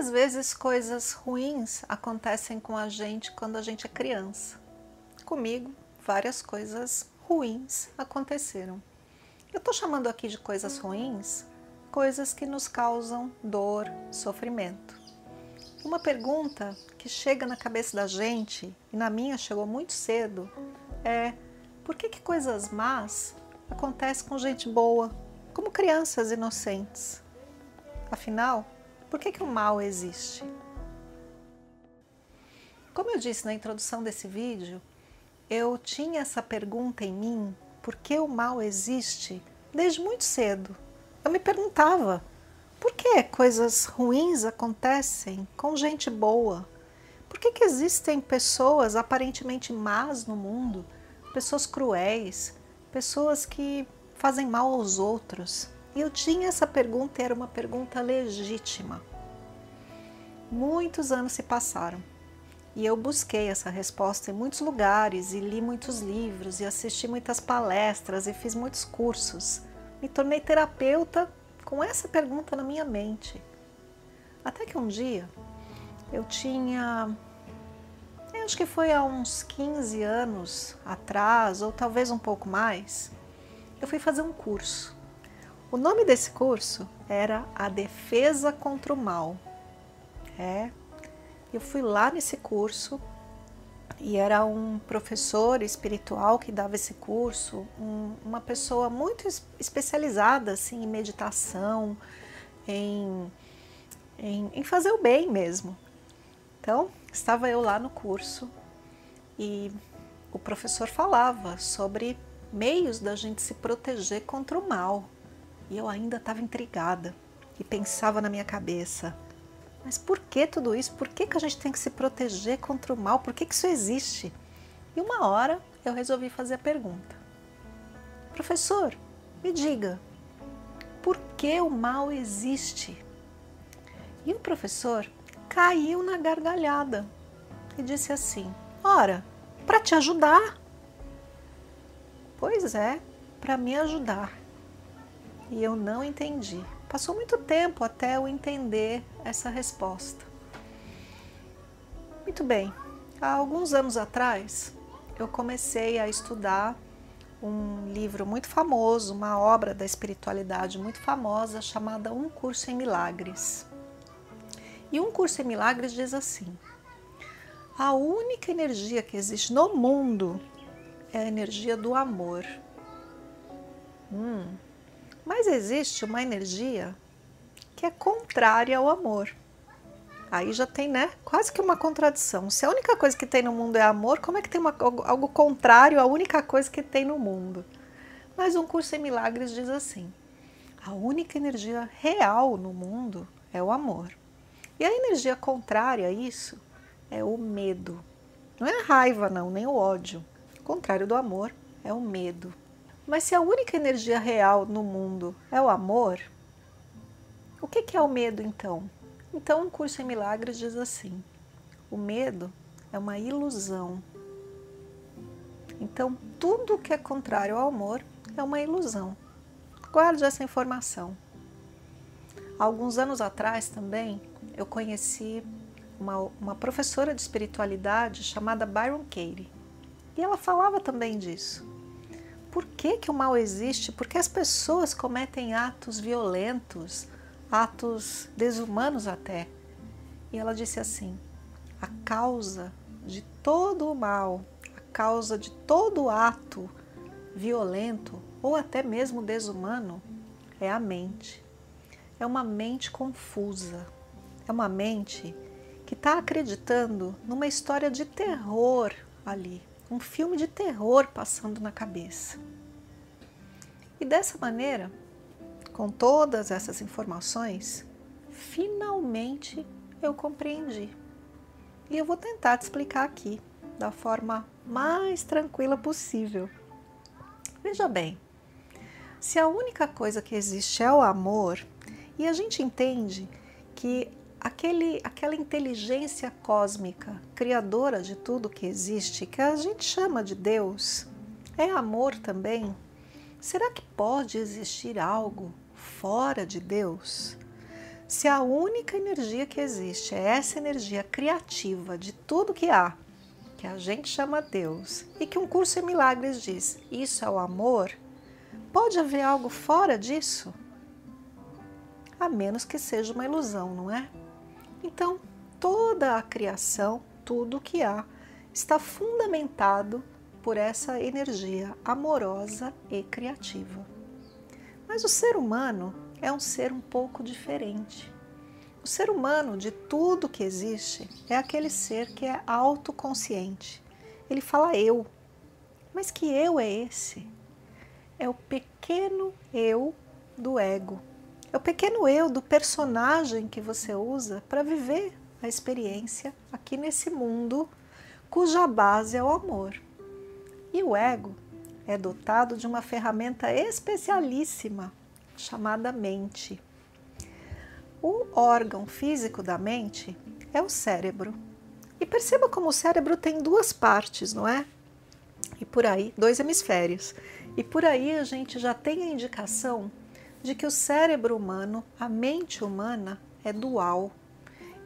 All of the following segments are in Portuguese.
Muitas vezes coisas ruins acontecem com a gente quando a gente é criança. Comigo, várias coisas ruins aconteceram. Eu estou chamando aqui de coisas ruins coisas que nos causam dor, sofrimento. Uma pergunta que chega na cabeça da gente, e na minha chegou muito cedo, é por que, que coisas más acontecem com gente boa, como crianças inocentes? Afinal, por que, que o mal existe? Como eu disse na introdução desse vídeo, eu tinha essa pergunta em mim, por que o mal existe, desde muito cedo. Eu me perguntava, por que coisas ruins acontecem com gente boa? Por que, que existem pessoas aparentemente más no mundo, pessoas cruéis, pessoas que fazem mal aos outros? E eu tinha essa pergunta era uma pergunta legítima. Muitos anos se passaram e eu busquei essa resposta em muitos lugares e li muitos livros e assisti muitas palestras e fiz muitos cursos. Me tornei terapeuta com essa pergunta na minha mente. Até que um dia eu tinha, eu acho que foi há uns 15 anos atrás, ou talvez um pouco mais, eu fui fazer um curso o nome desse curso era A Defesa contra o Mal. É, eu fui lá nesse curso e era um professor espiritual que dava esse curso, um, uma pessoa muito especializada assim, em meditação, em, em, em fazer o bem mesmo. Então, estava eu lá no curso e o professor falava sobre meios da gente se proteger contra o mal. E eu ainda estava intrigada e pensava na minha cabeça: mas por que tudo isso? Por que, que a gente tem que se proteger contra o mal? Por que, que isso existe? E uma hora eu resolvi fazer a pergunta: Professor, me diga, por que o mal existe? E o professor caiu na gargalhada e disse assim: Ora, para te ajudar. Pois é, para me ajudar e eu não entendi. Passou muito tempo até eu entender essa resposta. Muito bem, há alguns anos atrás eu comecei a estudar um livro muito famoso, uma obra da espiritualidade muito famosa chamada Um Curso em Milagres. E Um Curso em Milagres diz assim: a única energia que existe no mundo é a energia do amor. Hum, mas existe uma energia que é contrária ao amor. Aí já tem, né? Quase que uma contradição. Se a única coisa que tem no mundo é amor, como é que tem uma, algo contrário à única coisa que tem no mundo? Mas um curso em milagres diz assim: a única energia real no mundo é o amor. E a energia contrária a isso é o medo. Não é a raiva, não, nem o ódio. O contrário do amor é o medo. Mas se a única energia real no mundo é o amor, o que é o medo então? Então, um curso em milagres diz assim: o medo é uma ilusão. Então, tudo que é contrário ao amor é uma ilusão. Guarde essa informação. Alguns anos atrás também eu conheci uma, uma professora de espiritualidade chamada Byron Katie. E ela falava também disso por que, que o mal existe, por que as pessoas cometem atos violentos, atos desumanos até. E ela disse assim: a causa de todo o mal, a causa de todo ato violento ou até mesmo desumano é a mente. É uma mente confusa, é uma mente que está acreditando numa história de terror ali, um filme de terror passando na cabeça. E dessa maneira, com todas essas informações, finalmente eu compreendi. E eu vou tentar te explicar aqui da forma mais tranquila possível. Veja bem, se a única coisa que existe é o amor, e a gente entende que aquele, aquela inteligência cósmica, criadora de tudo que existe, que a gente chama de Deus, é amor também. Será que pode existir algo fora de Deus? Se a única energia que existe é essa energia criativa de tudo que há, que a gente chama Deus, e que um curso em milagres diz, isso é o amor, pode haver algo fora disso? A menos que seja uma ilusão, não é? Então, toda a criação, tudo o que há, está fundamentado por essa energia amorosa e criativa. Mas o ser humano é um ser um pouco diferente. O ser humano, de tudo que existe, é aquele ser que é autoconsciente. Ele fala eu. Mas que eu é esse? É o pequeno eu do ego. É o pequeno eu do personagem que você usa para viver a experiência aqui nesse mundo cuja base é o amor. E o ego é dotado de uma ferramenta especialíssima chamada mente. O órgão físico da mente é o cérebro. E perceba como o cérebro tem duas partes, não é? E por aí, dois hemisférios. E por aí a gente já tem a indicação de que o cérebro humano, a mente humana, é dual.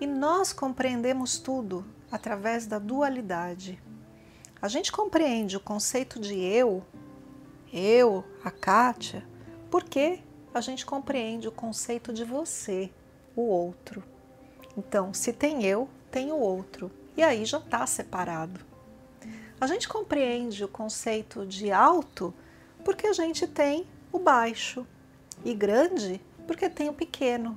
E nós compreendemos tudo através da dualidade. A gente compreende o conceito de eu, eu, a Kátia, porque a gente compreende o conceito de você, o outro. Então, se tem eu, tem o outro. E aí já está separado. A gente compreende o conceito de alto porque a gente tem o baixo, e grande porque tem o pequeno,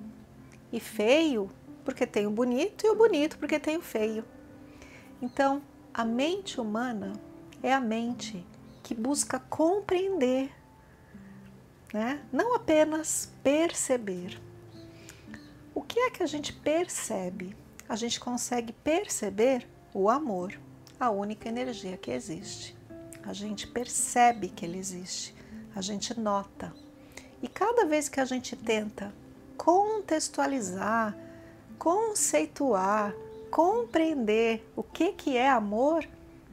e feio porque tem o bonito, e o bonito porque tem o feio. Então, a mente humana é a mente que busca compreender, né? não apenas perceber. O que é que a gente percebe? A gente consegue perceber o amor, a única energia que existe. A gente percebe que ele existe, a gente nota. E cada vez que a gente tenta contextualizar, conceituar, compreender o que, que é amor,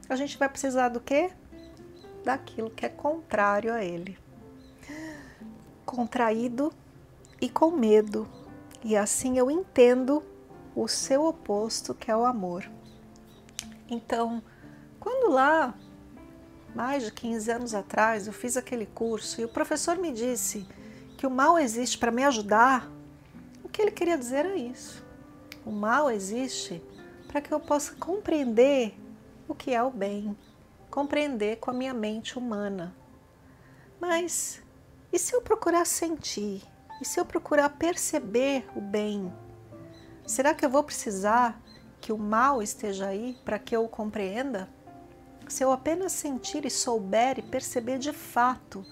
a gente vai precisar do quê? Daquilo que é contrário a ele. Contraído e com medo. E assim eu entendo o seu oposto, que é o amor. Então, quando lá, mais de 15 anos atrás, eu fiz aquele curso e o professor me disse que o mal existe para me ajudar, o que ele queria dizer é isso. O mal existe para que eu possa compreender o que é o bem, compreender com a minha mente humana. Mas e se eu procurar sentir? E se eu procurar perceber o bem? Será que eu vou precisar que o mal esteja aí para que eu o compreenda? Se eu apenas sentir e souber e perceber de fato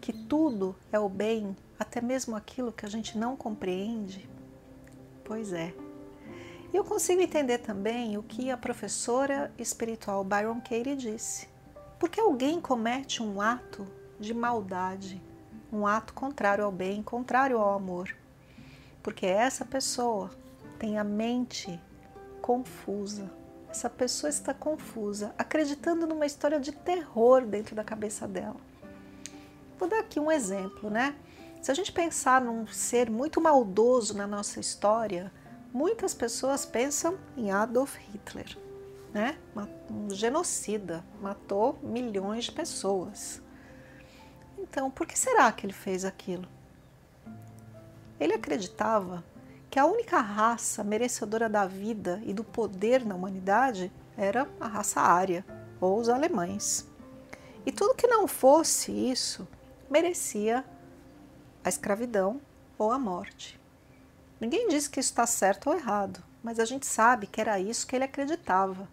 que tudo é o bem, até mesmo aquilo que a gente não compreende? Pois é. E eu consigo entender também o que a professora espiritual Byron Katie disse. Porque alguém comete um ato de maldade, um ato contrário ao bem, contrário ao amor. Porque essa pessoa tem a mente confusa. Essa pessoa está confusa, acreditando numa história de terror dentro da cabeça dela. Vou dar aqui um exemplo, né? Se a gente pensar num ser muito maldoso na nossa história, muitas pessoas pensam em Adolf Hitler, né? Um genocida, matou milhões de pessoas. Então, por que será que ele fez aquilo? Ele acreditava que a única raça merecedora da vida e do poder na humanidade era a raça ária ou os alemães. E tudo que não fosse isso merecia a escravidão ou a morte. Ninguém diz que isso está certo ou errado, mas a gente sabe que era isso que ele acreditava.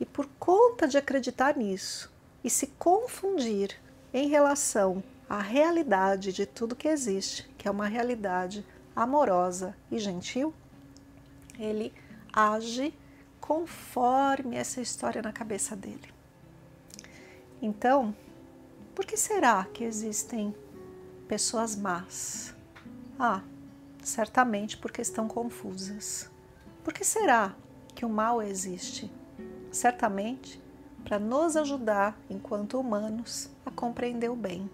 E por conta de acreditar nisso e se confundir em relação à realidade de tudo que existe, que é uma realidade amorosa e gentil, ele age conforme essa história na cabeça dele. Então, por que será que existem pessoas más? Ah, certamente porque estão confusas. Por que será que o mal existe? Certamente para nos ajudar, enquanto humanos, a compreender o bem,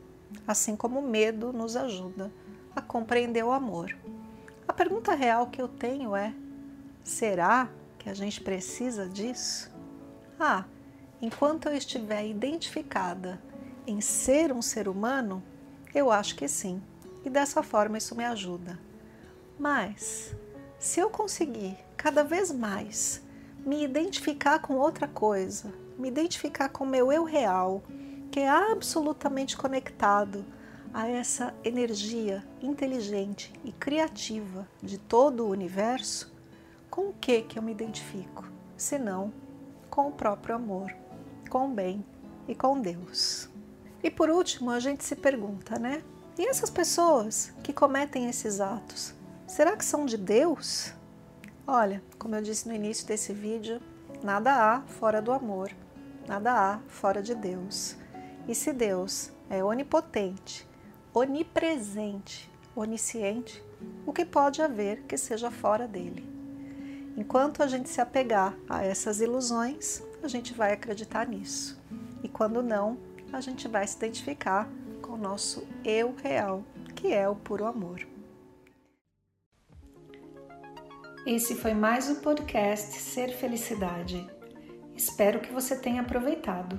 assim como o medo nos ajuda a compreender o amor. A pergunta real que eu tenho é: será que a gente precisa disso? Ah, enquanto eu estiver identificada em ser um ser humano, eu acho que sim, e dessa forma isso me ajuda. Mas, se eu conseguir cada vez mais me identificar com outra coisa, me identificar com meu eu real, que é absolutamente conectado a essa energia inteligente e criativa de todo o universo, com o que que eu me identifico? Senão com o próprio amor, com o bem e com Deus. E por último, a gente se pergunta, né? E essas pessoas que cometem esses atos, será que são de Deus? Olha, como eu disse no início desse vídeo, nada há fora do amor, nada há fora de Deus. E se Deus é onipotente, onipresente, onisciente, o que pode haver que seja fora dele? Enquanto a gente se apegar a essas ilusões, a gente vai acreditar nisso. E quando não, a gente vai se identificar com o nosso eu real, que é o puro amor. Esse foi mais o podcast Ser Felicidade. Espero que você tenha aproveitado.